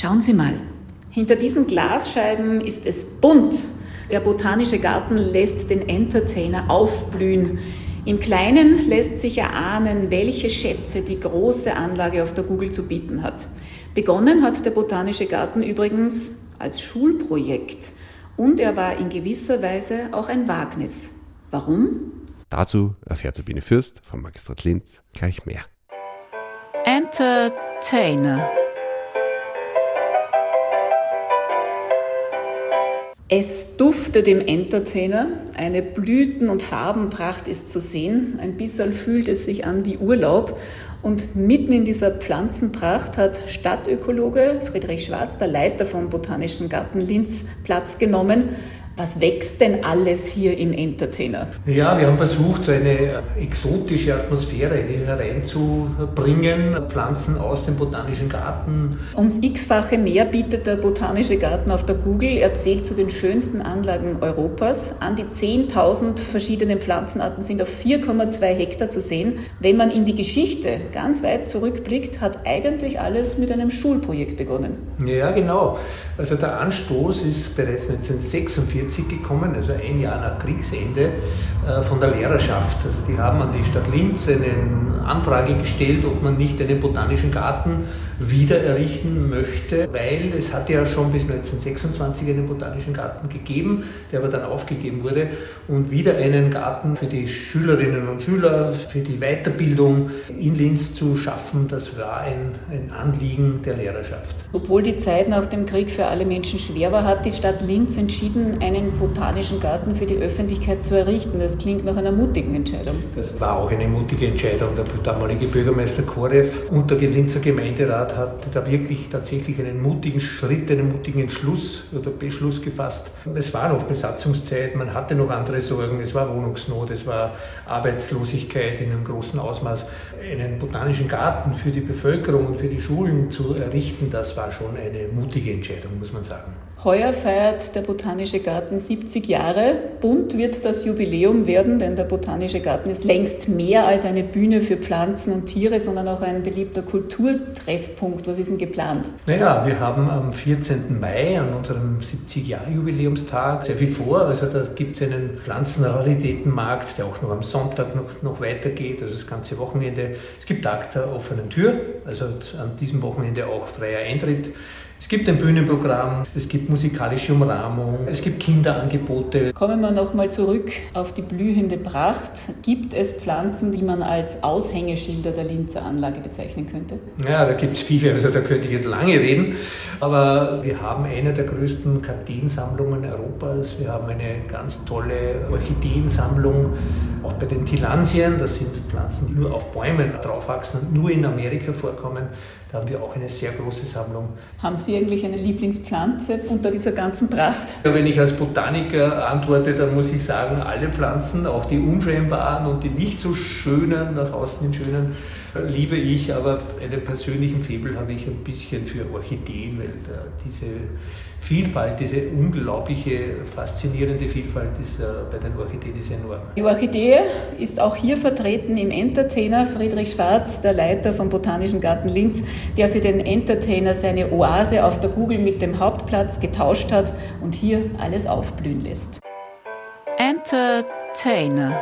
Schauen Sie mal, hinter diesen Glasscheiben ist es bunt. Der botanische Garten lässt den Entertainer aufblühen. Im Kleinen lässt sich erahnen, welche Schätze die große Anlage auf der Google zu bieten hat. Begonnen hat der Botanische Garten übrigens als Schulprojekt und er war in gewisser Weise auch ein Wagnis. Warum? Dazu erfährt Sabine Fürst vom Magistrat Linz gleich mehr. Entertainer. Es duftet im Entertainer, eine Blüten- und Farbenpracht ist zu sehen, ein bisschen fühlt es sich an wie Urlaub. Und mitten in dieser Pflanzenpracht hat Stadtökologe Friedrich Schwarz, der Leiter vom Botanischen Garten Linz, Platz genommen was wächst denn alles hier im Entertainer? Ja, wir haben versucht, so eine exotische Atmosphäre hier hereinzubringen. Pflanzen aus dem Botanischen Garten. Ums x-fache mehr bietet der Botanische Garten auf der Google. Er zählt zu den schönsten Anlagen Europas. An die 10.000 verschiedene Pflanzenarten sind auf 4,2 Hektar zu sehen. Wenn man in die Geschichte ganz weit zurückblickt, hat eigentlich alles mit einem Schulprojekt begonnen. Ja, genau. Also der Anstoß ist bereits 1946 1940 gekommen, also ein Jahr nach Kriegsende, äh, von der Lehrerschaft. Also die haben an die Stadt Linz eine Anfrage gestellt, ob man nicht einen botanischen Garten wieder errichten möchte, weil es hat ja schon bis 1926 einen botanischen Garten gegeben, der aber dann aufgegeben wurde und wieder einen Garten für die Schülerinnen und Schüler, für die Weiterbildung in Linz zu schaffen, das war ein, ein Anliegen der Lehrerschaft. Obwohl die Zeit nach dem Krieg für alle Menschen schwer war, hat die Stadt Linz entschieden, einen einen botanischen Garten für die Öffentlichkeit zu errichten. Das klingt nach einer mutigen Entscheidung. Das war auch eine mutige Entscheidung. Der damalige Bürgermeister Korev und der Linzer Gemeinderat hat da wirklich tatsächlich einen mutigen Schritt, einen mutigen Entschluss oder Beschluss gefasst. Es war noch Besatzungszeit, man hatte noch andere Sorgen, es war Wohnungsnot, es war Arbeitslosigkeit in einem großen Ausmaß. Einen botanischen Garten für die Bevölkerung und für die Schulen zu errichten, das war schon eine mutige Entscheidung, muss man sagen. Heuer feiert der Botanische Garten 70 Jahre. Bunt wird das Jubiläum werden, denn der Botanische Garten ist längst mehr als eine Bühne für Pflanzen und Tiere, sondern auch ein beliebter Kulturtreffpunkt. Was ist denn geplant? Naja, wir haben am 14. Mai an unserem 70-Jahr-Jubiläumstag sehr viel vor. Also da gibt es einen Pflanzenraritätenmarkt, der auch noch am Sonntag noch, noch weitergeht, also das ganze Wochenende. Es gibt Tag der offenen Tür, also an diesem Wochenende auch freier Eintritt. Es gibt ein Bühnenprogramm, es gibt musikalische Umrahmung, es gibt Kinderangebote. Kommen wir nochmal zurück auf die blühende Pracht. Gibt es Pflanzen, die man als Aushängeschilder der Linzer Anlage bezeichnen könnte? Ja, da gibt es viele, also da könnte ich jetzt lange reden. Aber wir haben eine der größten Kakteensammlungen Europas. Wir haben eine ganz tolle Orchideensammlung, auch bei den Tilansien. Das sind Pflanzen, die nur auf Bäumen draufwachsen und nur in Amerika vorkommen. Da haben wir auch eine sehr große Sammlung. Haben Sie eigentlich eine Lieblingspflanze unter dieser ganzen Pracht? Ja, wenn ich als Botaniker antworte, dann muss ich sagen, alle Pflanzen, auch die unscheinbaren und die nicht so schönen, nach außen hin schönen, liebe ich, aber einen persönlichen Febel habe ich ein bisschen für Orchideen, weil diese Vielfalt, diese unglaubliche, faszinierende Vielfalt ist, äh, bei den Orchideen ist enorm. Die Orchidee ist auch hier vertreten im Entertainer Friedrich Schwarz, der Leiter vom Botanischen Garten Linz, der für den Entertainer seine Oase auf der Google mit dem Hauptplatz getauscht hat und hier alles aufblühen lässt. Entertainer